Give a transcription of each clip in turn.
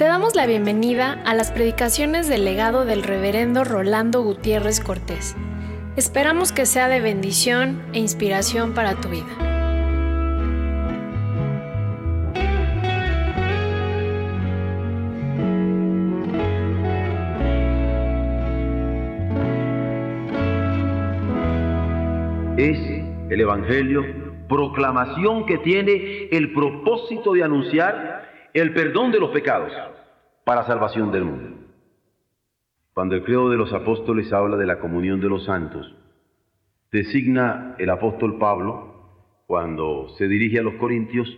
Te damos la bienvenida a las predicaciones del legado del reverendo Rolando Gutiérrez Cortés. Esperamos que sea de bendición e inspiración para tu vida. Es el Evangelio proclamación que tiene el propósito de anunciar el perdón de los pecados para salvación del mundo. Cuando el credo de los apóstoles habla de la comunión de los santos, designa el apóstol Pablo, cuando se dirige a los corintios,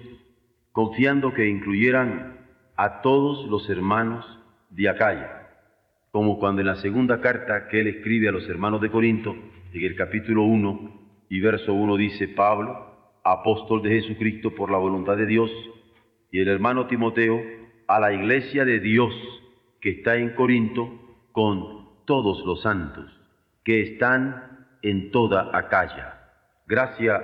confiando que incluyeran a todos los hermanos de Acaya, como cuando en la segunda carta que él escribe a los hermanos de Corinto, en el capítulo 1 y verso 1 dice Pablo, apóstol de Jesucristo por la voluntad de Dios, y el hermano Timoteo a la iglesia de Dios que está en Corinto con todos los santos que están en toda Acaya. Gracia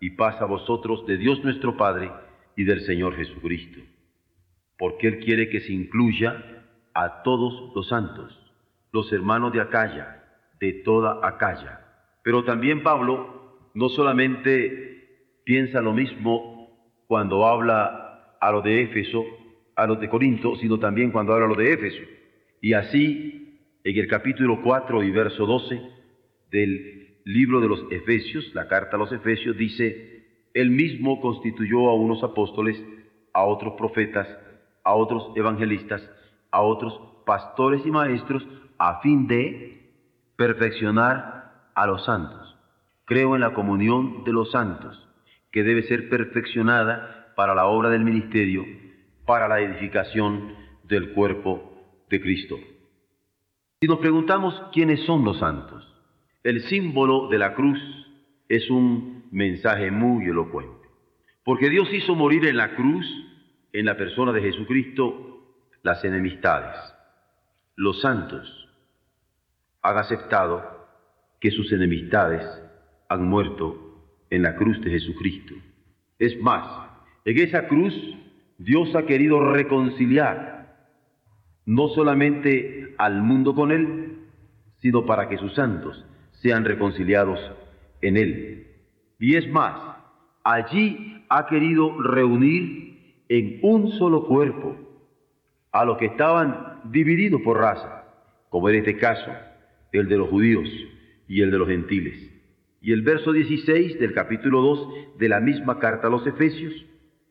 y paz a vosotros de Dios nuestro Padre y del Señor Jesucristo, porque Él quiere que se incluya a todos los santos, los hermanos de Acaya, de toda Acaya. Pero también Pablo no solamente piensa lo mismo cuando habla a los de Éfeso, a los de Corinto, sino también cuando habla a los de Éfeso. Y así, en el capítulo 4 y verso 12 del libro de los Efesios, la carta a los Efesios, dice, Él mismo constituyó a unos apóstoles, a otros profetas, a otros evangelistas, a otros pastores y maestros, a fin de perfeccionar a los santos. Creo en la comunión de los santos, que debe ser perfeccionada para la obra del ministerio, para la edificación del cuerpo de Cristo. Si nos preguntamos quiénes son los santos, el símbolo de la cruz es un mensaje muy elocuente, porque Dios hizo morir en la cruz, en la persona de Jesucristo, las enemistades. Los santos han aceptado que sus enemistades han muerto en la cruz de Jesucristo. Es más, en esa cruz Dios ha querido reconciliar no solamente al mundo con Él, sino para que sus santos sean reconciliados en Él. Y es más, allí ha querido reunir en un solo cuerpo a los que estaban divididos por raza, como en este caso el de los judíos y el de los gentiles. Y el verso 16 del capítulo 2 de la misma carta a los Efesios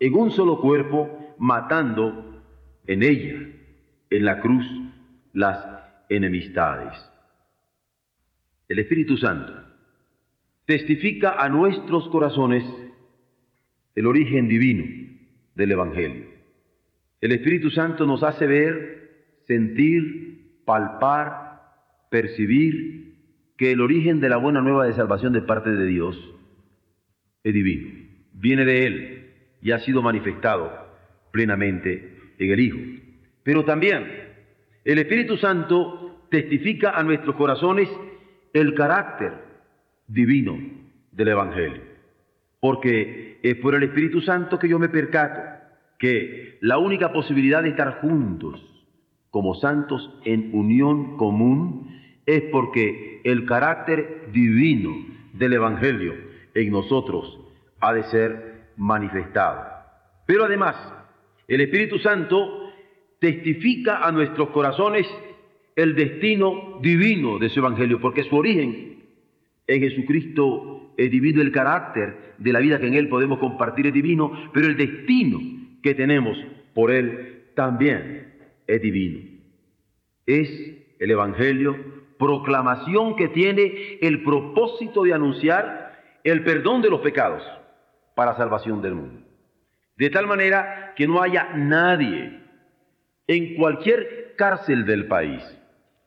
en un solo cuerpo, matando en ella, en la cruz, las enemistades. El Espíritu Santo testifica a nuestros corazones el origen divino del Evangelio. El Espíritu Santo nos hace ver, sentir, palpar, percibir que el origen de la buena nueva de salvación de parte de Dios es divino, viene de Él, y ha sido manifestado plenamente en el Hijo. Pero también el Espíritu Santo testifica a nuestros corazones el carácter divino del Evangelio. Porque es por el Espíritu Santo que yo me percato que la única posibilidad de estar juntos como santos en unión común es porque el carácter divino del Evangelio en nosotros ha de ser manifestado. Pero además, el Espíritu Santo testifica a nuestros corazones el destino divino de su Evangelio, porque su origen en Jesucristo es divino, el carácter de la vida que en Él podemos compartir es divino, pero el destino que tenemos por Él también es divino. Es el Evangelio proclamación que tiene el propósito de anunciar el perdón de los pecados para salvación del mundo. De tal manera que no haya nadie en cualquier cárcel del país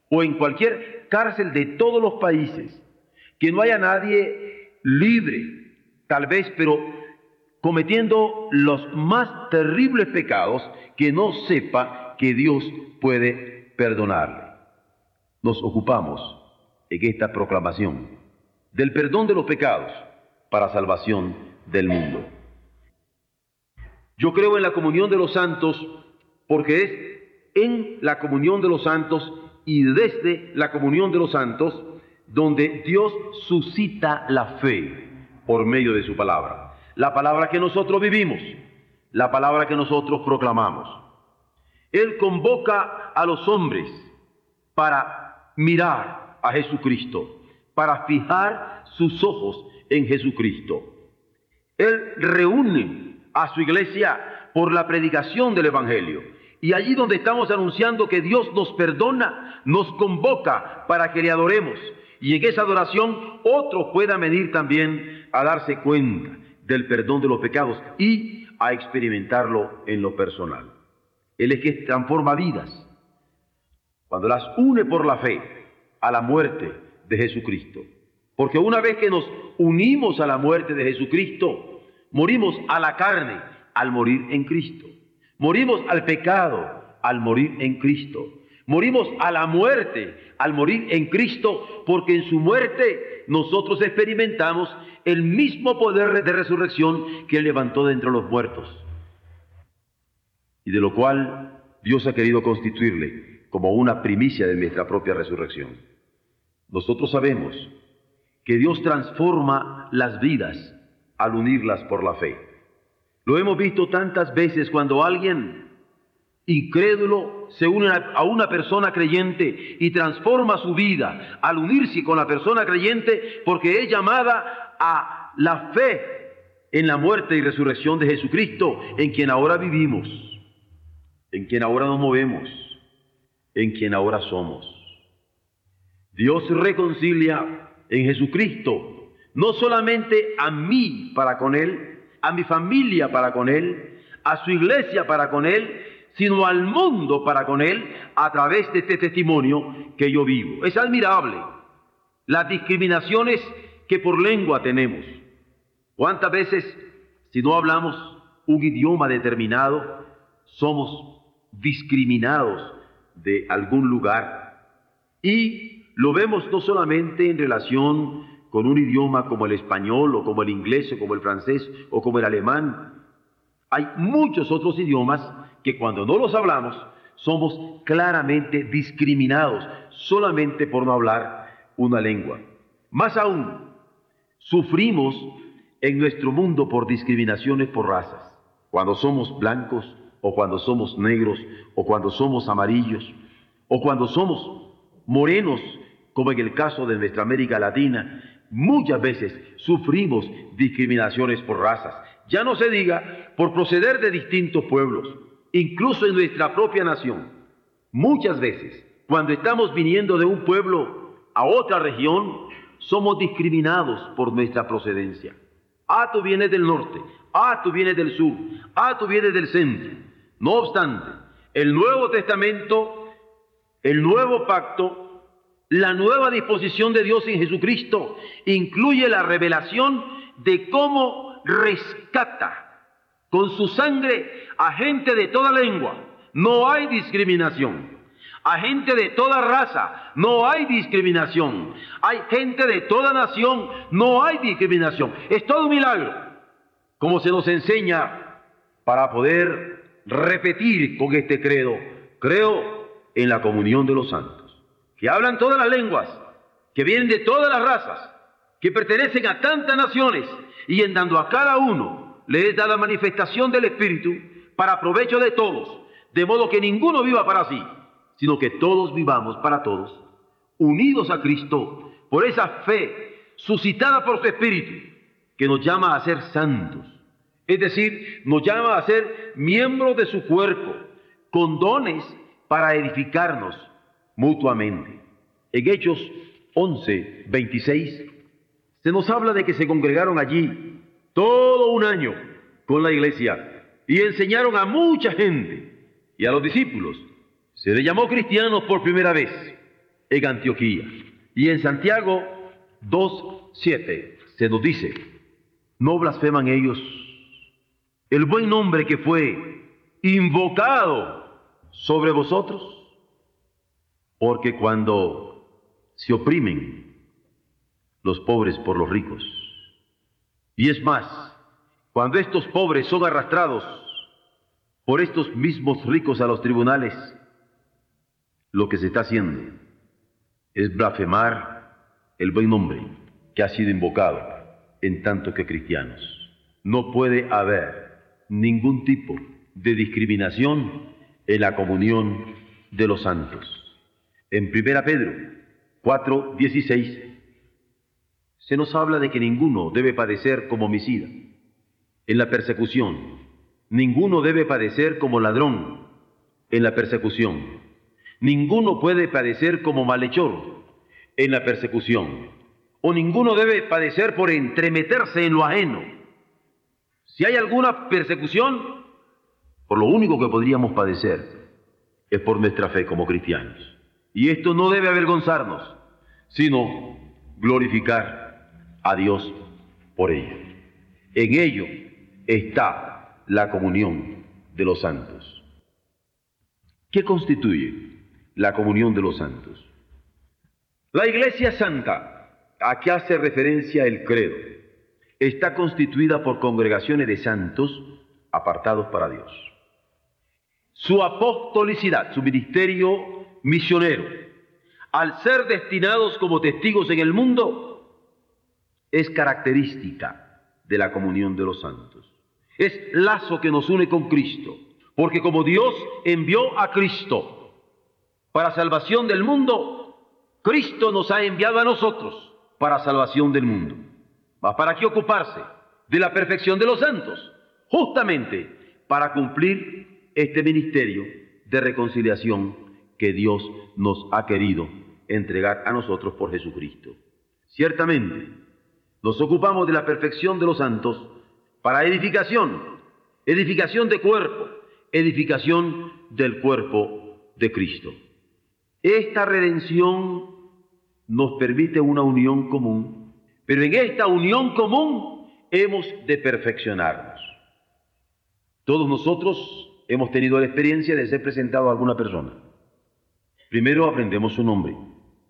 o en cualquier cárcel de todos los países, que no haya nadie libre, tal vez, pero cometiendo los más terribles pecados que no sepa que Dios puede perdonarle. Nos ocupamos en esta proclamación del perdón de los pecados para salvación del mundo. Yo creo en la comunión de los santos porque es en la comunión de los santos y desde la comunión de los santos donde Dios suscita la fe por medio de su palabra. La palabra que nosotros vivimos, la palabra que nosotros proclamamos. Él convoca a los hombres para mirar a Jesucristo, para fijar sus ojos en Jesucristo. Él reúne a su iglesia por la predicación del Evangelio. Y allí donde estamos anunciando que Dios nos perdona, nos convoca para que le adoremos. Y en esa adoración otros puedan venir también a darse cuenta del perdón de los pecados y a experimentarlo en lo personal. Él es que transforma vidas. Cuando las une por la fe a la muerte de Jesucristo. Porque una vez que nos unimos a la muerte de Jesucristo, morimos a la carne al morir en Cristo. Morimos al pecado al morir en Cristo. Morimos a la muerte al morir en Cristo, porque en su muerte nosotros experimentamos el mismo poder de resurrección que Él levantó de entre los muertos. Y de lo cual Dios ha querido constituirle como una primicia de nuestra propia resurrección. Nosotros sabemos que Dios transforma las vidas al unirlas por la fe. Lo hemos visto tantas veces cuando alguien incrédulo se une a una persona creyente y transforma su vida al unirse con la persona creyente porque es llamada a la fe en la muerte y resurrección de Jesucristo, en quien ahora vivimos, en quien ahora nos movemos, en quien ahora somos. Dios reconcilia en Jesucristo, no solamente a mí para con Él, a mi familia para con Él, a su iglesia para con Él, sino al mundo para con Él a través de este testimonio que yo vivo. Es admirable las discriminaciones que por lengua tenemos. ¿Cuántas veces, si no hablamos un idioma determinado, somos discriminados de algún lugar? Y lo vemos no solamente en relación con un idioma como el español o como el inglés o como el francés o como el alemán. Hay muchos otros idiomas que cuando no los hablamos somos claramente discriminados solamente por no hablar una lengua. Más aún, sufrimos en nuestro mundo por discriminaciones por razas. Cuando somos blancos o cuando somos negros o cuando somos amarillos o cuando somos morenos como en el caso de nuestra América Latina, muchas veces sufrimos discriminaciones por razas. Ya no se diga por proceder de distintos pueblos, incluso en nuestra propia nación. Muchas veces, cuando estamos viniendo de un pueblo a otra región, somos discriminados por nuestra procedencia. Ah, tú vienes del norte, ah, tú vienes del sur, ah, tú vienes del centro. No obstante, el Nuevo Testamento, el Nuevo Pacto, la nueva disposición de Dios en Jesucristo incluye la revelación de cómo rescata con su sangre a gente de toda lengua. No hay discriminación. A gente de toda raza, no hay discriminación. Hay gente de toda nación, no hay discriminación. Es todo un milagro, como se nos enseña para poder repetir con este credo. Creo en la comunión de los santos que hablan todas las lenguas, que vienen de todas las razas, que pertenecen a tantas naciones, y en dando a cada uno le da la manifestación del Espíritu para provecho de todos, de modo que ninguno viva para sí, sino que todos vivamos para todos, unidos a Cristo por esa fe suscitada por su Espíritu, que nos llama a ser santos, es decir, nos llama a ser miembros de su cuerpo, con dones para edificarnos mutuamente. En Hechos 11, 26, se nos habla de que se congregaron allí todo un año con la iglesia y enseñaron a mucha gente y a los discípulos Se le llamó cristianos por primera vez en Antioquía. Y en Santiago 2.7 se nos dice, no blasfeman ellos el buen nombre que fue invocado sobre vosotros, porque cuando se oprimen los pobres por los ricos, y es más, cuando estos pobres son arrastrados por estos mismos ricos a los tribunales, lo que se está haciendo es blasfemar el buen nombre que ha sido invocado en tanto que cristianos. No puede haber ningún tipo de discriminación en la comunión de los santos. En 1 Pedro 4:16 se nos habla de que ninguno debe padecer como homicida en la persecución Ninguno debe padecer como ladrón en la persecución. Ninguno puede padecer como malhechor en la persecución. O ninguno debe padecer por entremeterse en lo ajeno. Si hay alguna persecución, por lo único que podríamos padecer es por nuestra fe como cristianos. Y esto no debe avergonzarnos, sino glorificar a Dios por ello. En ello está la comunión de los santos. ¿Qué constituye la comunión de los santos? La Iglesia Santa, a que hace referencia el credo, está constituida por congregaciones de santos apartados para Dios. Su apostolicidad, su ministerio misionero, al ser destinados como testigos en el mundo, es característica de la comunión de los santos es lazo que nos une con Cristo. Porque como Dios envió a Cristo para salvación del mundo, Cristo nos ha enviado a nosotros para salvación del mundo. ¿Para qué ocuparse? De la perfección de los santos. Justamente para cumplir este ministerio de reconciliación que Dios nos ha querido entregar a nosotros por Jesucristo. Ciertamente, nos ocupamos de la perfección de los santos para edificación, edificación de cuerpo, edificación del cuerpo de Cristo. Esta redención nos permite una unión común, pero en esta unión común hemos de perfeccionarnos. Todos nosotros hemos tenido la experiencia de ser presentado a alguna persona. Primero aprendemos su nombre,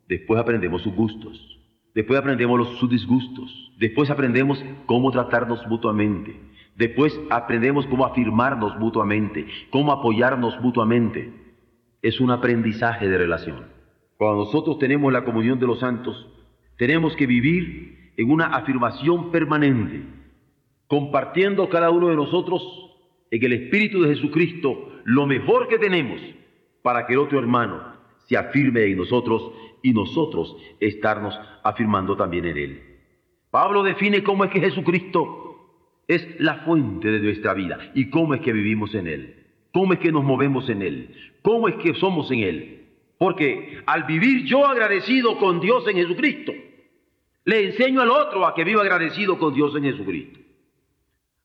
después aprendemos sus gustos, Después aprendemos sus disgustos. Después aprendemos cómo tratarnos mutuamente. Después aprendemos cómo afirmarnos mutuamente, cómo apoyarnos mutuamente. Es un aprendizaje de relación. Cuando nosotros tenemos la comunión de los santos, tenemos que vivir en una afirmación permanente, compartiendo cada uno de nosotros en el Espíritu de Jesucristo lo mejor que tenemos para que el otro hermano se afirme en nosotros y nosotros estarnos afirmando también en Él. Pablo define cómo es que Jesucristo es la fuente de nuestra vida y cómo es que vivimos en Él, cómo es que nos movemos en Él, cómo es que somos en Él. Porque al vivir yo agradecido con Dios en Jesucristo, le enseño al otro a que viva agradecido con Dios en Jesucristo.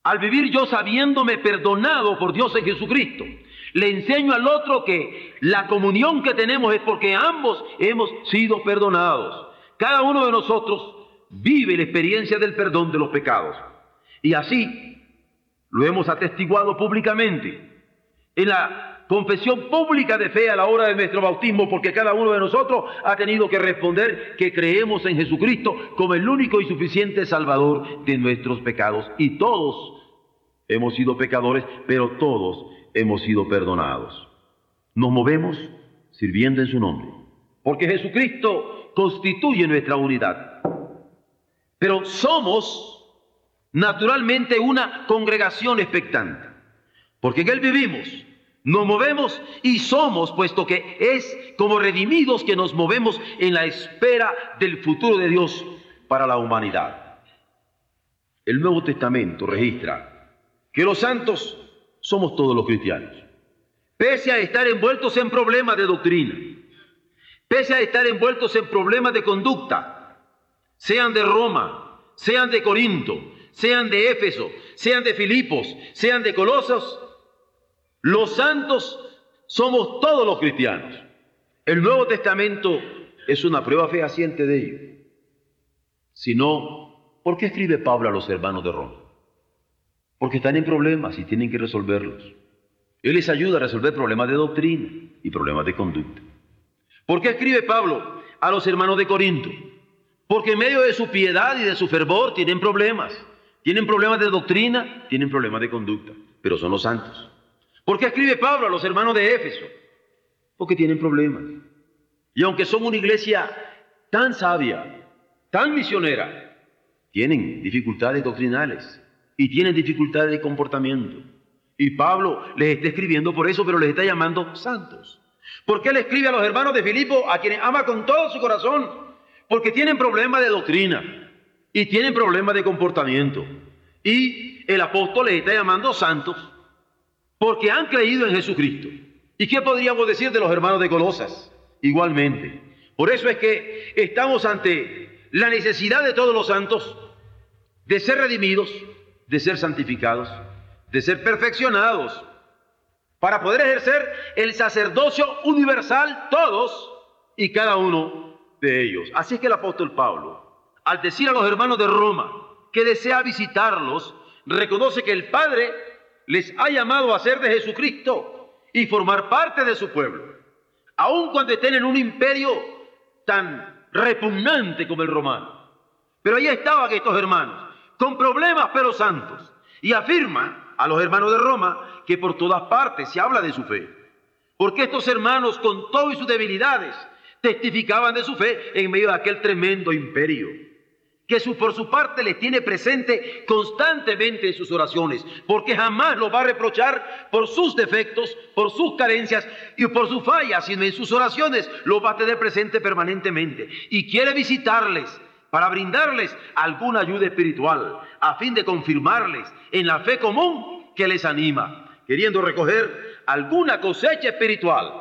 Al vivir yo sabiéndome perdonado por Dios en Jesucristo, le enseño al otro que la comunión que tenemos es porque ambos hemos sido perdonados. Cada uno de nosotros vive la experiencia del perdón de los pecados. Y así lo hemos atestiguado públicamente en la confesión pública de fe a la hora de nuestro bautismo, porque cada uno de nosotros ha tenido que responder que creemos en Jesucristo como el único y suficiente Salvador de nuestros pecados. Y todos hemos sido pecadores, pero todos hemos sido perdonados. Nos movemos sirviendo en su nombre, porque Jesucristo constituye nuestra unidad. Pero somos naturalmente una congregación expectante, porque en Él vivimos, nos movemos y somos, puesto que es como redimidos que nos movemos en la espera del futuro de Dios para la humanidad. El Nuevo Testamento registra que los santos somos todos los cristianos. Pese a estar envueltos en problemas de doctrina, pese a estar envueltos en problemas de conducta, sean de Roma, sean de Corinto, sean de Éfeso, sean de Filipos, sean de Colosos, los santos somos todos los cristianos. El Nuevo Testamento es una prueba fehaciente de ello. Si no, ¿por qué escribe Pablo a los hermanos de Roma? Porque están en problemas y tienen que resolverlos. Él les ayuda a resolver problemas de doctrina y problemas de conducta. ¿Por qué escribe Pablo a los hermanos de Corinto? Porque en medio de su piedad y de su fervor tienen problemas. Tienen problemas de doctrina, tienen problemas de conducta, pero son los santos. ¿Por qué escribe Pablo a los hermanos de Éfeso? Porque tienen problemas. Y aunque son una iglesia tan sabia, tan misionera, tienen dificultades doctrinales y tienen dificultades de comportamiento. Y Pablo les está escribiendo por eso, pero les está llamando santos. ¿Por qué le escribe a los hermanos de Filipo, a quienes ama con todo su corazón? Porque tienen problemas de doctrina y tienen problemas de comportamiento. Y el apóstol les está llamando santos porque han creído en Jesucristo. ¿Y qué podríamos decir de los hermanos de Colosas? Igualmente. Por eso es que estamos ante la necesidad de todos los santos de ser redimidos, de ser santificados, de ser perfeccionados, para poder ejercer el sacerdocio universal todos y cada uno de ellos. Así es que el apóstol Pablo, al decir a los hermanos de Roma que desea visitarlos, reconoce que el Padre les ha llamado a ser de Jesucristo y formar parte de su pueblo, aun cuando estén en un imperio tan repugnante como el romano. Pero ahí estaban estos hermanos, con problemas pero santos, y afirma a los hermanos de Roma que por todas partes se habla de su fe. Porque estos hermanos, con todas sus debilidades, testificaban de su fe en medio de aquel tremendo imperio que por su parte les tiene presente constantemente en sus oraciones, porque jamás lo va a reprochar por sus defectos, por sus carencias y por sus fallas, sino en sus oraciones lo va a tener presente permanentemente. Y quiere visitarles para brindarles alguna ayuda espiritual, a fin de confirmarles en la fe común que les anima, queriendo recoger alguna cosecha espiritual,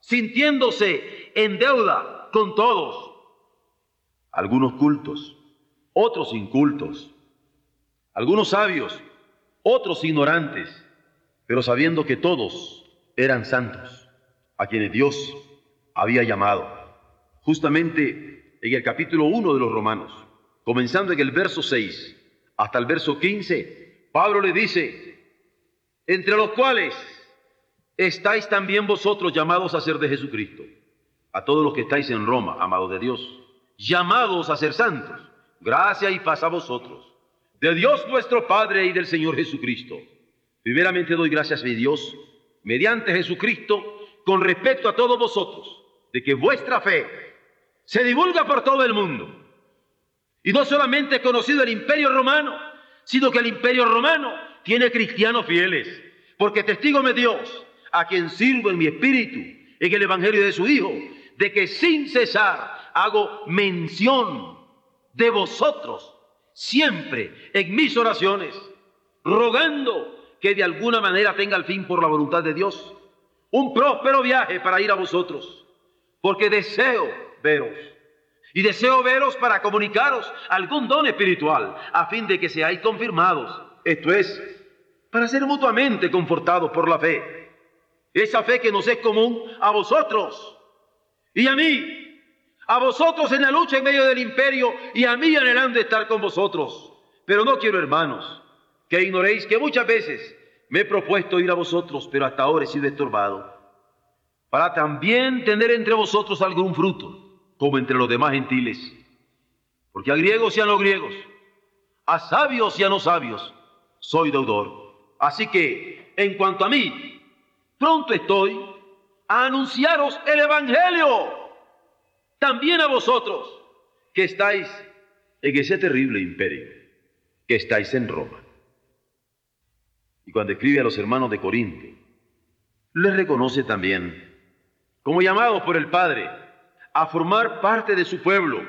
sintiéndose en deuda con todos. Algunos cultos otros incultos, algunos sabios, otros ignorantes, pero sabiendo que todos eran santos, a quienes Dios había llamado. Justamente en el capítulo 1 de los Romanos, comenzando en el verso 6 hasta el verso 15, Pablo le dice, entre los cuales estáis también vosotros llamados a ser de Jesucristo, a todos los que estáis en Roma, amados de Dios, llamados a ser santos gracia y paz a vosotros, de Dios nuestro Padre y del Señor Jesucristo. Primeramente doy gracias a Dios, mediante Jesucristo, con respecto a todos vosotros, de que vuestra fe se divulga por todo el mundo. Y no solamente he conocido el imperio romano, sino que el imperio romano tiene cristianos fieles, porque testigo me Dios, a quien sirvo en mi espíritu, en el Evangelio de su Hijo, de que sin cesar hago mención de vosotros siempre en mis oraciones, rogando que de alguna manera tenga el fin por la voluntad de Dios, un próspero viaje para ir a vosotros, porque deseo veros. Y deseo veros para comunicaros algún don espiritual, a fin de que seáis confirmados, esto es, para ser mutuamente confortados por la fe, esa fe que nos es común a vosotros y a mí, a vosotros en la lucha en medio del imperio y a mí anhelando estar con vosotros. Pero no quiero, hermanos, que ignoréis que muchas veces me he propuesto ir a vosotros, pero hasta ahora he sido estorbado, para también tener entre vosotros algún fruto, como entre los demás gentiles. Porque a griegos y a no griegos, a sabios y a no sabios, soy deudor. Así que, en cuanto a mí, pronto estoy a anunciaros el Evangelio también a vosotros que estáis en ese terrible imperio, que estáis en Roma. Y cuando escribe a los hermanos de Corinto, les reconoce también como llamados por el Padre a formar parte de su pueblo,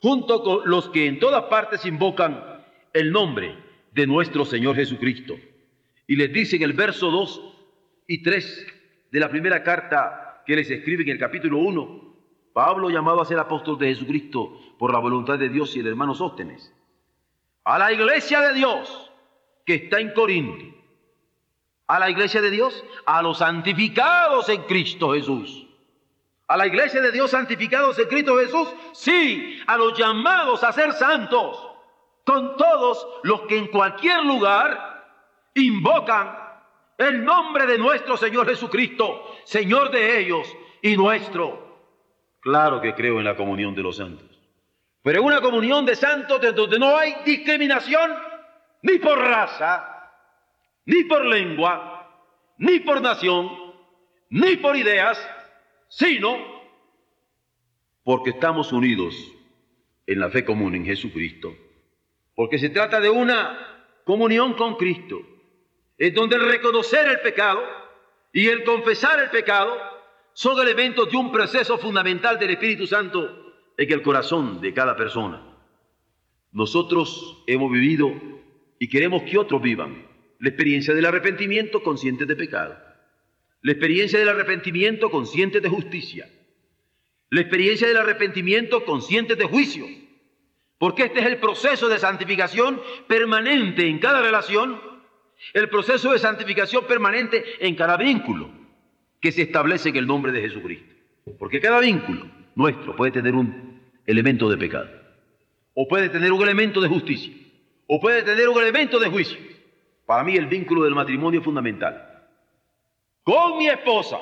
junto con los que en todas partes invocan el nombre de nuestro Señor Jesucristo. Y les dice en el verso 2 y 3 de la primera carta que les escribe en el capítulo 1, Pablo llamado a ser apóstol de Jesucristo por la voluntad de Dios y el hermano Sóstenes. A la iglesia de Dios que está en Corinto, a la iglesia de Dios, a los santificados en Cristo Jesús. A la iglesia de Dios santificados en Cristo Jesús, sí, a los llamados a ser santos, con todos los que en cualquier lugar invocan el nombre de nuestro Señor Jesucristo, Señor de ellos y nuestro. Claro que creo en la comunión de los santos, pero en una comunión de santos donde no hay discriminación ni por raza, ni por lengua, ni por nación, ni por ideas, sino porque estamos unidos en la fe común en Jesucristo. Porque se trata de una comunión con Cristo, en donde el reconocer el pecado y el confesar el pecado son elementos de un proceso fundamental del Espíritu Santo en el corazón de cada persona. Nosotros hemos vivido y queremos que otros vivan la experiencia del arrepentimiento consciente de pecado, la experiencia del arrepentimiento consciente de justicia, la experiencia del arrepentimiento consciente de juicio, porque este es el proceso de santificación permanente en cada relación, el proceso de santificación permanente en cada vínculo que se establece en el nombre de Jesucristo. Porque cada vínculo nuestro puede tener un elemento de pecado, o puede tener un elemento de justicia, o puede tener un elemento de juicio. Para mí el vínculo del matrimonio es fundamental. Con mi esposa,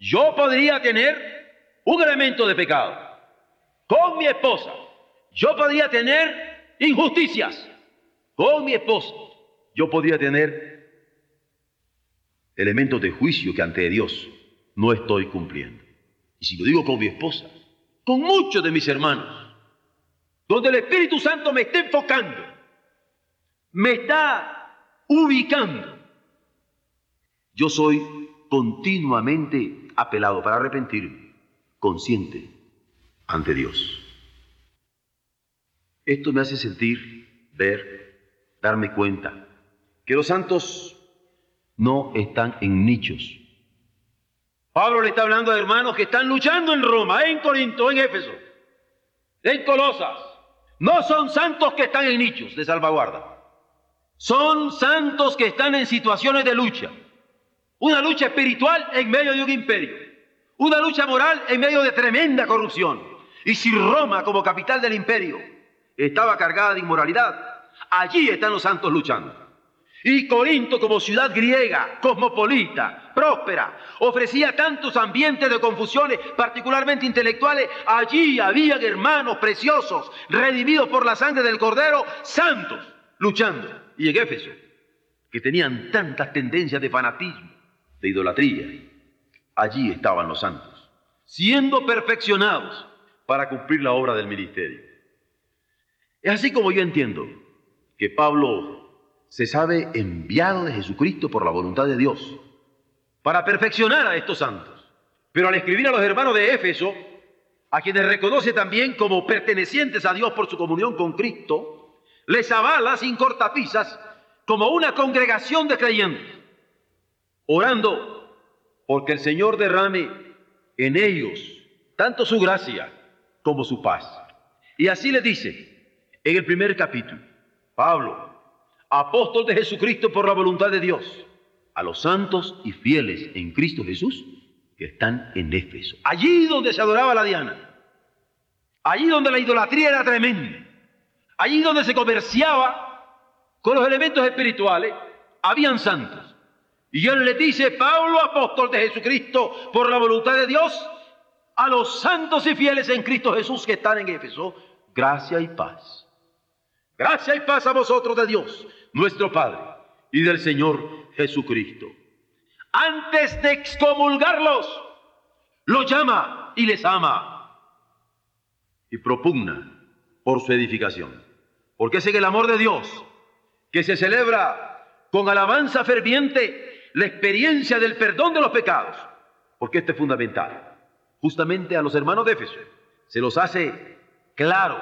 yo podría tener un elemento de pecado. Con mi esposa, yo podría tener injusticias. Con mi esposa, yo podría tener elementos de juicio que ante Dios no estoy cumpliendo. Y si lo digo con mi esposa, con muchos de mis hermanos, donde el Espíritu Santo me está enfocando, me está ubicando. Yo soy continuamente apelado para arrepentirme, consciente ante Dios. Esto me hace sentir, ver, darme cuenta que los santos no están en nichos. Pablo le está hablando a hermanos que están luchando en Roma, en Corinto, en Éfeso, en Colosas. No son santos que están en nichos de salvaguarda. Son santos que están en situaciones de lucha. Una lucha espiritual en medio de un imperio. Una lucha moral en medio de tremenda corrupción. Y si Roma, como capital del imperio, estaba cargada de inmoralidad, allí están los santos luchando. Y Corinto, como ciudad griega, cosmopolita, próspera, ofrecía tantos ambientes de confusiones, particularmente intelectuales. Allí había hermanos preciosos, redimidos por la sangre del Cordero, santos, luchando y en Éfeso, que tenían tantas tendencias de fanatismo, de idolatría. Allí estaban los santos, siendo perfeccionados para cumplir la obra del ministerio. Es así como yo entiendo que Pablo se sabe enviado de Jesucristo por la voluntad de Dios para perfeccionar a estos santos. Pero al escribir a los hermanos de Éfeso, a quienes reconoce también como pertenecientes a Dios por su comunión con Cristo, les avala sin cortapisas como una congregación de creyentes, orando porque el Señor derrame en ellos tanto su gracia como su paz. Y así le dice en el primer capítulo, Pablo, apóstol de Jesucristo por la voluntad de Dios, a los santos y fieles en Cristo Jesús que están en Éfeso, allí donde se adoraba la Diana, allí donde la idolatría era tremenda, Allí donde se comerciaba con los elementos espirituales, habían santos. Y él le dice, Pablo, apóstol de Jesucristo, por la voluntad de Dios, a los santos y fieles en Cristo Jesús que están en Éfeso, gracia y paz. Gracia y paz a vosotros de Dios, nuestro Padre, y del Señor Jesucristo. Antes de excomulgarlos, los llama y les ama y propugna por su edificación. Porque es en el amor de Dios que se celebra con alabanza ferviente la experiencia del perdón de los pecados. Porque esto es fundamental. Justamente a los hermanos de Éfeso se los hace claro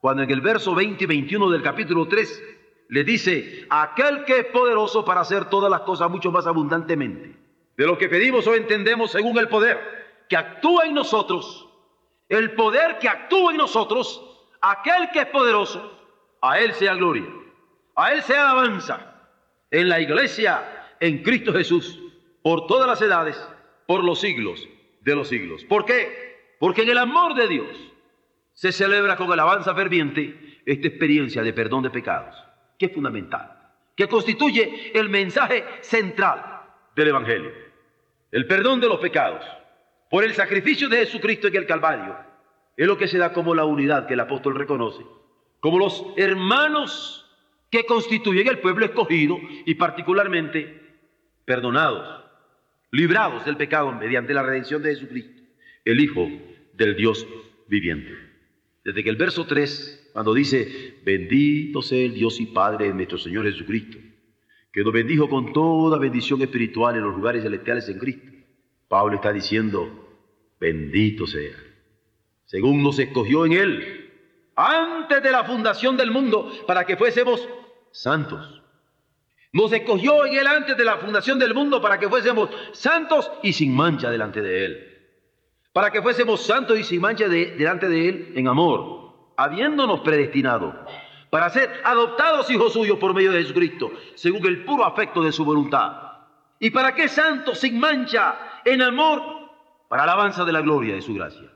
cuando en el verso 20 y 21 del capítulo 3 le dice, aquel que es poderoso para hacer todas las cosas mucho más abundantemente de lo que pedimos o entendemos según el poder que actúa en nosotros, el poder que actúa en nosotros, aquel que es poderoso a Él sea gloria, a Él sea alabanza en la iglesia en Cristo Jesús por todas las edades, por los siglos de los siglos. ¿Por qué? Porque en el amor de Dios se celebra con alabanza ferviente esta experiencia de perdón de pecados, que es fundamental, que constituye el mensaje central del Evangelio. El perdón de los pecados por el sacrificio de Jesucristo en el Calvario es lo que se da como la unidad que el apóstol reconoce, como los hermanos que constituyen el pueblo escogido y particularmente perdonados, librados del pecado mediante la redención de Jesucristo, el Hijo del Dios viviente. Desde que el verso 3, cuando dice, bendito sea el Dios y Padre de nuestro Señor Jesucristo, que nos bendijo con toda bendición espiritual en los lugares celestiales en Cristo. Pablo está diciendo, bendito sea, según nos escogió en Él, antes de la fundación del mundo, para que fuésemos santos. Nos escogió en Él antes de la fundación del mundo para que fuésemos santos y sin mancha delante de Él. Para que fuésemos santos y sin mancha delante de Él en amor, habiéndonos predestinado para ser adoptados hijos suyos por medio de Jesucristo, según el puro afecto de su voluntad. ¿Y para qué santos sin mancha en amor? Para alabanza de la gloria de su gracia,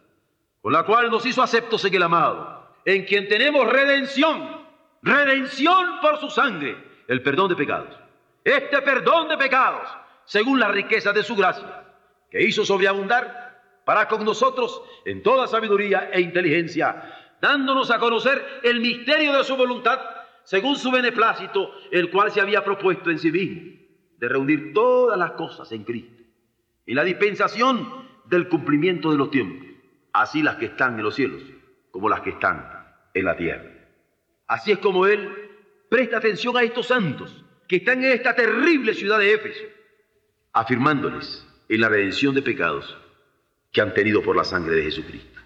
con la cual nos hizo aceptos en el amado, en quien tenemos redención redención por su sangre, el perdón de pecados. Este perdón de pecados, según la riqueza de su gracia, que hizo sobreabundar para con nosotros en toda sabiduría e inteligencia, dándonos a conocer el misterio de su voluntad, según su beneplácito, el cual se había propuesto en sí mismo, de reunir todas las cosas en Cristo, y la dispensación del cumplimiento de los tiempos, así las que están en los cielos como las que están en la tierra. Así es como Él presta atención a estos santos que están en esta terrible ciudad de Éfeso, afirmándoles en la redención de pecados que han tenido por la sangre de Jesucristo.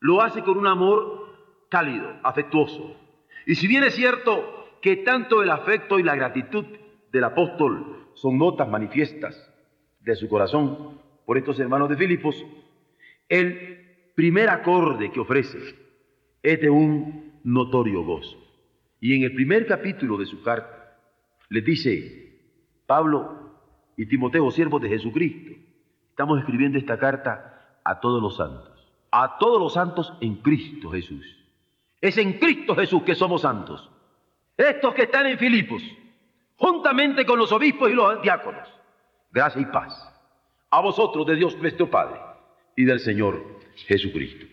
Lo hace con un amor cálido, afectuoso. Y si bien es cierto que tanto el afecto y la gratitud del apóstol son notas manifiestas de su corazón por estos hermanos de Filipos, el primer acorde que ofrece es de un notorio gozo. Y en el primer capítulo de su carta le dice, Pablo y Timoteo, siervos de Jesucristo, estamos escribiendo esta carta a todos los santos, a todos los santos en Cristo Jesús. Es en Cristo Jesús que somos santos. Estos que están en Filipos, juntamente con los obispos y los diáconos, gracia y paz a vosotros de Dios nuestro Padre y del Señor Jesucristo.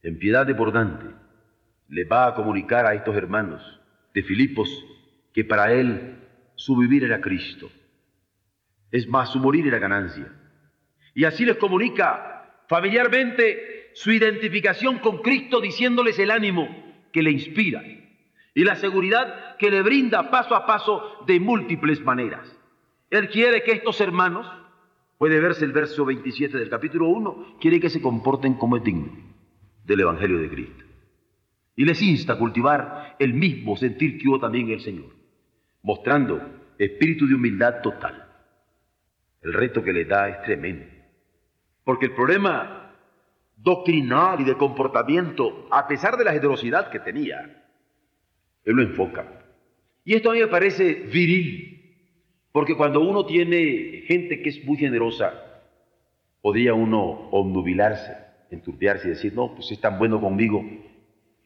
En piedad desbordante, le va a comunicar a estos hermanos de Filipos que para él su vivir era Cristo. Es más, su morir era ganancia. Y así les comunica familiarmente su identificación con Cristo, diciéndoles el ánimo que le inspira y la seguridad que le brinda paso a paso de múltiples maneras. Él quiere que estos hermanos, puede verse el verso 27 del capítulo 1, quiere que se comporten como es digno del Evangelio de Cristo y les insta a cultivar el mismo sentir que hubo también el Señor, mostrando espíritu de humildad total. El reto que le da es tremendo, porque el problema doctrinal y de comportamiento, a pesar de la generosidad que tenía, él lo enfoca. Y esto a mí me parece viril, porque cuando uno tiene gente que es muy generosa, podría uno obnubilarse, enturbiarse y decir, no, pues es tan bueno conmigo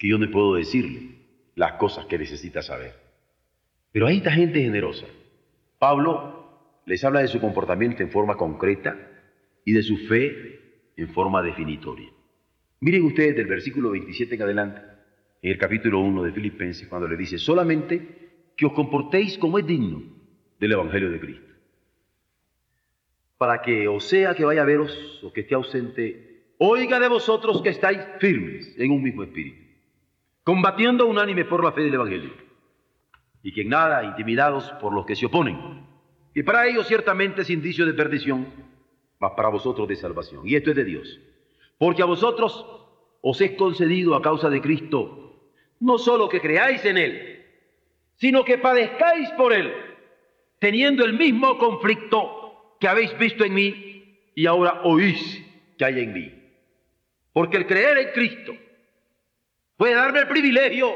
que yo no puedo decirle las cosas que necesita saber. Pero hay esta gente generosa. Pablo les habla de su comportamiento en forma concreta y de su fe en forma definitoria. Miren ustedes del versículo 27 en adelante, en el capítulo 1 de Filipenses, cuando le dice, solamente que os comportéis como es digno del Evangelio de Cristo. Para que o sea que vaya a veros o que esté ausente, oiga de vosotros que estáis firmes en un mismo espíritu combatiendo unánime por la fe del Evangelio, y que en nada intimidados por los que se oponen. Y para ellos ciertamente es indicio de perdición, mas para vosotros de salvación. Y esto es de Dios. Porque a vosotros os es concedido a causa de Cristo, no solo que creáis en Él, sino que padezcáis por Él, teniendo el mismo conflicto que habéis visto en mí y ahora oís que hay en mí. Porque el creer en Cristo puede darme el privilegio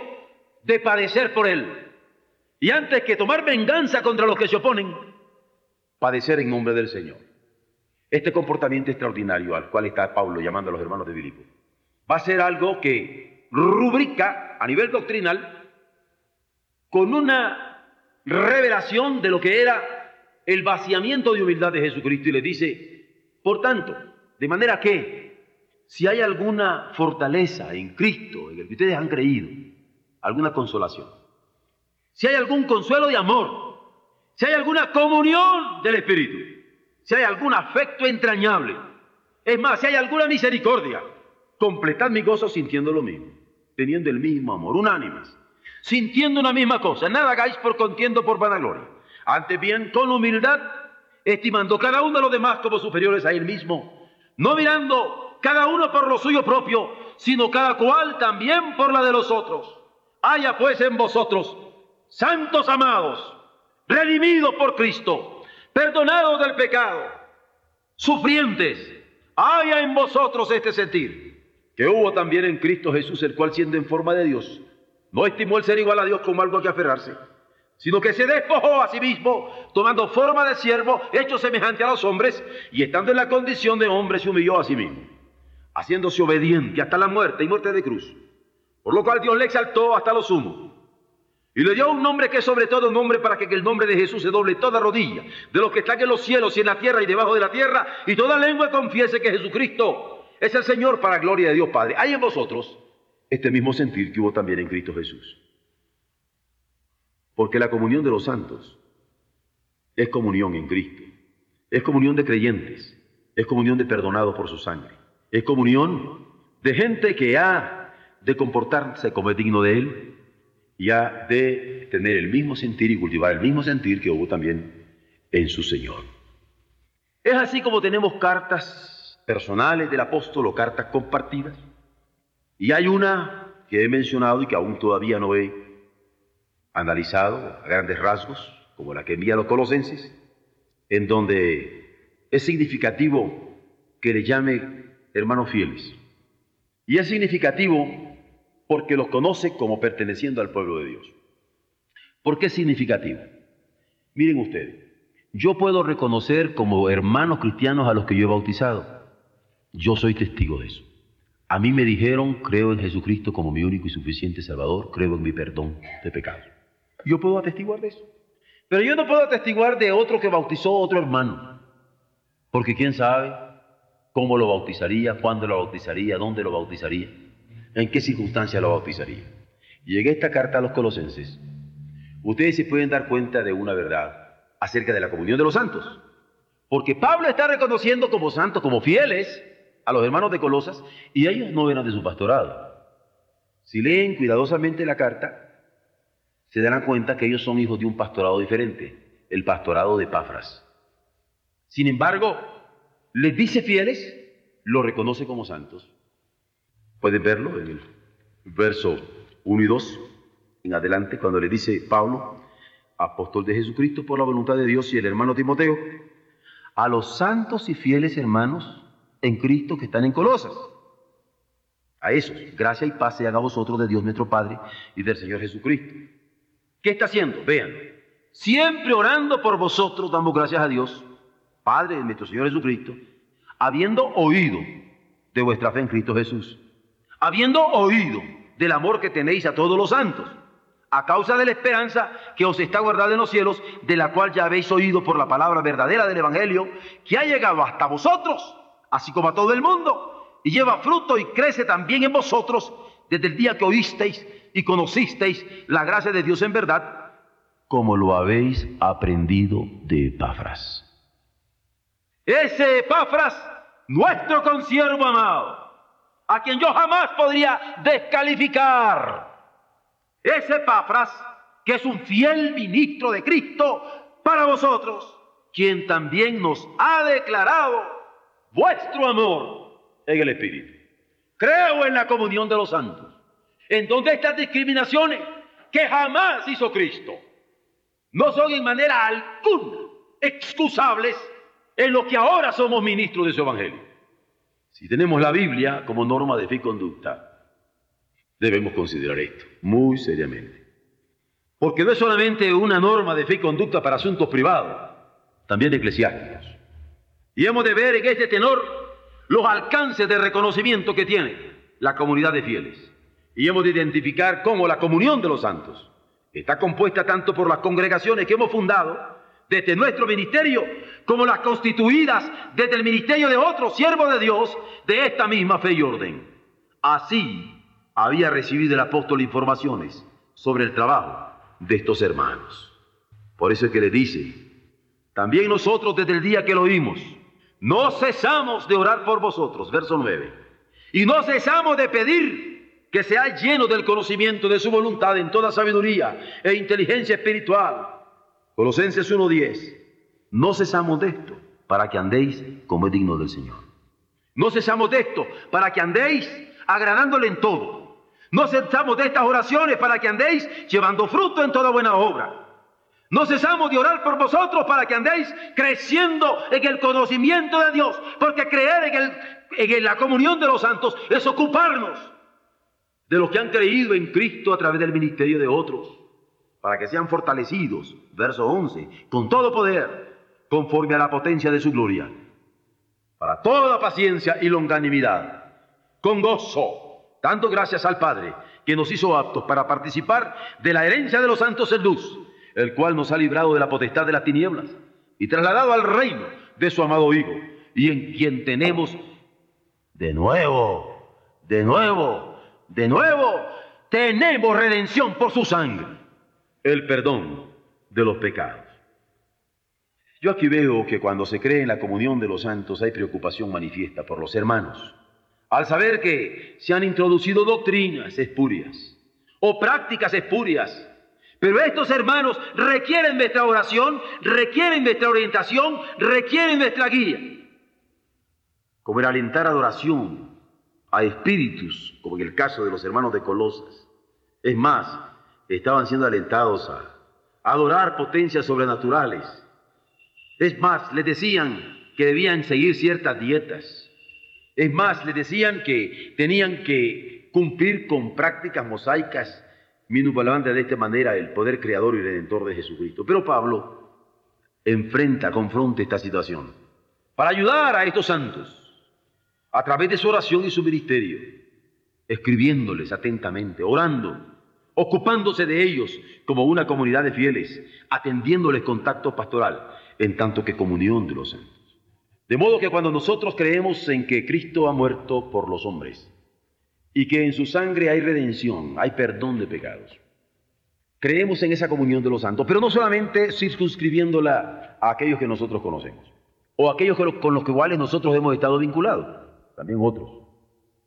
de padecer por Él. Y antes que tomar venganza contra los que se oponen, padecer en nombre del Señor. Este comportamiento extraordinario al cual está Pablo llamando a los hermanos de Filipo va a ser algo que rubrica a nivel doctrinal con una revelación de lo que era el vaciamiento de humildad de Jesucristo y le dice, por tanto, de manera que si hay alguna fortaleza en Cristo, en el que ustedes han creído, alguna consolación, si hay algún consuelo de amor, si hay alguna comunión del Espíritu, si hay algún afecto entrañable, es más, si hay alguna misericordia, completad mi gozo sintiendo lo mismo, teniendo el mismo amor, unánimes, sintiendo una misma cosa, nada hagáis por contiendo por vanagloria, antes bien con humildad, estimando cada uno de los demás como superiores a él mismo, no mirando cada uno por lo suyo propio, sino cada cual también por la de los otros. Haya pues en vosotros, santos amados, redimidos por Cristo, perdonados del pecado, sufrientes, haya en vosotros este sentir que hubo también en Cristo Jesús, el cual siendo en forma de Dios, no estimó el ser igual a Dios como algo a que aferrarse, sino que se despojó a sí mismo, tomando forma de siervo, hecho semejante a los hombres, y estando en la condición de hombre se humilló a sí mismo, haciéndose obediente hasta la muerte y muerte de cruz, por lo cual Dios le exaltó hasta lo sumo. Y le dio un nombre que es sobre todo un nombre para que el nombre de Jesús se doble toda rodilla, de los que están en los cielos y en la tierra y debajo de la tierra, y toda lengua confiese que Jesucristo es el Señor para gloria de Dios Padre. Hay en vosotros este mismo sentir que hubo también en Cristo Jesús. Porque la comunión de los santos es comunión en Cristo, es comunión de creyentes, es comunión de perdonados por su sangre, es comunión de gente que ha de comportarse como es digno de Él y ha de tener el mismo sentir y cultivar el mismo sentir que hubo también en su Señor. Es así como tenemos cartas personales del apóstol o cartas compartidas. Y hay una que he mencionado y que aún todavía no he analizado a grandes rasgos, como la que envía a los colosenses, en donde es significativo que le llame hermanos fieles. Y es significativo porque los conoce como perteneciendo al pueblo de Dios. ¿Por qué es significativo? Miren ustedes, yo puedo reconocer como hermanos cristianos a los que yo he bautizado. Yo soy testigo de eso. A mí me dijeron, creo en Jesucristo como mi único y suficiente Salvador, creo en mi perdón de pecados. Yo puedo atestiguar de eso. Pero yo no puedo atestiguar de otro que bautizó otro hermano. Porque quién sabe cómo lo bautizaría, cuándo lo bautizaría, dónde lo bautizaría, en qué circunstancia lo bautizaría. Llegué esta carta a los colosenses. Ustedes se pueden dar cuenta de una verdad acerca de la comunión de los santos. Porque Pablo está reconociendo como santos, como fieles, a los hermanos de Colosas y ellos no eran de su pastorado. Si leen cuidadosamente la carta, se darán cuenta que ellos son hijos de un pastorado diferente, el pastorado de Pafras. Sin embargo, les dice fieles, lo reconoce como santos. Pueden verlo en el verso 1 y 2 en adelante, cuando le dice Pablo, apóstol de Jesucristo por la voluntad de Dios y el hermano Timoteo, a los santos y fieles hermanos en Cristo que están en Colosas. A esos, gracia y paz sean a vosotros de Dios nuestro Padre y del Señor Jesucristo. ¿Qué está haciendo? Vean, siempre orando por vosotros damos gracias a Dios, Padre de nuestro Señor Jesucristo, habiendo oído de vuestra fe en Cristo Jesús, habiendo oído del amor que tenéis a todos los santos, a causa de la esperanza que os está guardada en los cielos, de la cual ya habéis oído por la palabra verdadera del Evangelio, que ha llegado hasta vosotros así como a todo el mundo, y lleva fruto y crece también en vosotros desde el día que oísteis y conocisteis la gracia de Dios en verdad, como lo habéis aprendido de Epafras. Ese Epafras, nuestro consiervo amado, a quien yo jamás podría descalificar. Ese Epafras, que es un fiel ministro de Cristo para vosotros, quien también nos ha declarado vuestro amor en el Espíritu. Creo en la comunión de los santos, en donde estas discriminaciones que jamás hizo Cristo no son en manera alguna excusables en lo que ahora somos ministros de su Evangelio. Si tenemos la Biblia como norma de fe y conducta, debemos considerar esto muy seriamente. Porque no es solamente una norma de fe y conducta para asuntos privados, también eclesiásticos. Y hemos de ver en este tenor los alcances de reconocimiento que tiene la comunidad de fieles. Y hemos de identificar cómo la comunión de los santos está compuesta tanto por las congregaciones que hemos fundado desde nuestro ministerio como las constituidas desde el ministerio de otros siervos de Dios de esta misma fe y orden. Así había recibido el apóstol informaciones sobre el trabajo de estos hermanos. Por eso es que le dice, también nosotros desde el día que lo oímos, no cesamos de orar por vosotros, verso 9, y no cesamos de pedir que seáis llenos del conocimiento de su voluntad en toda sabiduría e inteligencia espiritual Colosenses 1.10. No cesamos de esto para que andéis como es digno del Señor. No cesamos de esto para que andéis agradándole en todo. No cesamos de estas oraciones para que andéis llevando fruto en toda buena obra. No cesamos de orar por vosotros para que andéis creciendo en el conocimiento de Dios, porque creer en, en la comunión de los santos es ocuparnos de los que han creído en Cristo a través del ministerio de otros para que sean fortalecidos, verso 11, con todo poder, conforme a la potencia de su gloria, para toda paciencia y longanimidad, con gozo, dando gracias al Padre, que nos hizo aptos para participar de la herencia de los santos en luz, el cual nos ha librado de la potestad de las tinieblas y trasladado al reino de su amado Hijo, y en quien tenemos de nuevo, de nuevo, de nuevo, tenemos redención por su sangre el perdón de los pecados. Yo aquí veo que cuando se cree en la comunión de los santos hay preocupación manifiesta por los hermanos, al saber que se han introducido doctrinas espurias o prácticas espurias. Pero estos hermanos requieren nuestra oración, requieren nuestra orientación, requieren nuestra guía. Como el alentar adoración a espíritus, como en el caso de los hermanos de Colosas. Es más, estaban siendo alentados a adorar potencias sobrenaturales. Es más, les decían que debían seguir ciertas dietas. Es más, les decían que tenían que cumplir con prácticas mosaicas minusvalorando de esta manera el poder creador y redentor de Jesucristo. Pero Pablo enfrenta, confronta esta situación para ayudar a estos santos a través de su oración y su ministerio, escribiéndoles atentamente, orando ocupándose de ellos como una comunidad de fieles, atendiéndoles contacto pastoral, en tanto que comunión de los santos. De modo que cuando nosotros creemos en que Cristo ha muerto por los hombres y que en su sangre hay redención, hay perdón de pecados, creemos en esa comunión de los santos, pero no solamente circunscribiéndola a aquellos que nosotros conocemos o aquellos con los cuales nosotros hemos estado vinculados, también otros,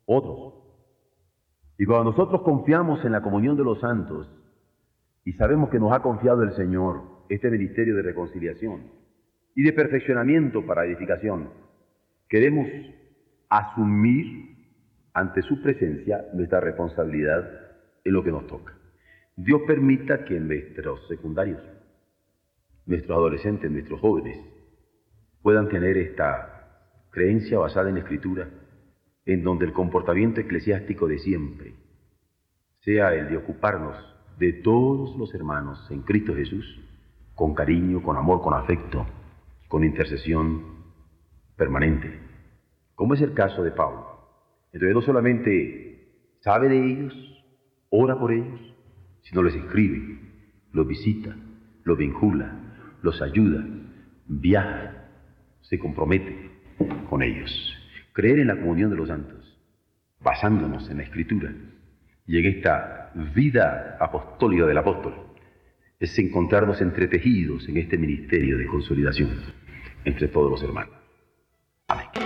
otros. Y cuando nosotros confiamos en la comunión de los santos y sabemos que nos ha confiado el Señor este ministerio de reconciliación y de perfeccionamiento para edificación, queremos asumir ante su presencia nuestra responsabilidad en lo que nos toca. Dios permita que nuestros secundarios, nuestros adolescentes, nuestros jóvenes, puedan tener esta creencia basada en la Escritura en donde el comportamiento eclesiástico de siempre sea el de ocuparnos de todos los hermanos en Cristo Jesús, con cariño, con amor, con afecto, con intercesión permanente, como es el caso de Pablo. Entonces no solamente sabe de ellos, ora por ellos, sino les escribe, los visita, los vincula, los ayuda, viaja, se compromete con ellos creer en la comunión de los santos, basándonos en la Escritura y en esta vida apostólica del apóstol, es encontrarnos entretejidos en este ministerio de consolidación entre todos los hermanos. Amén.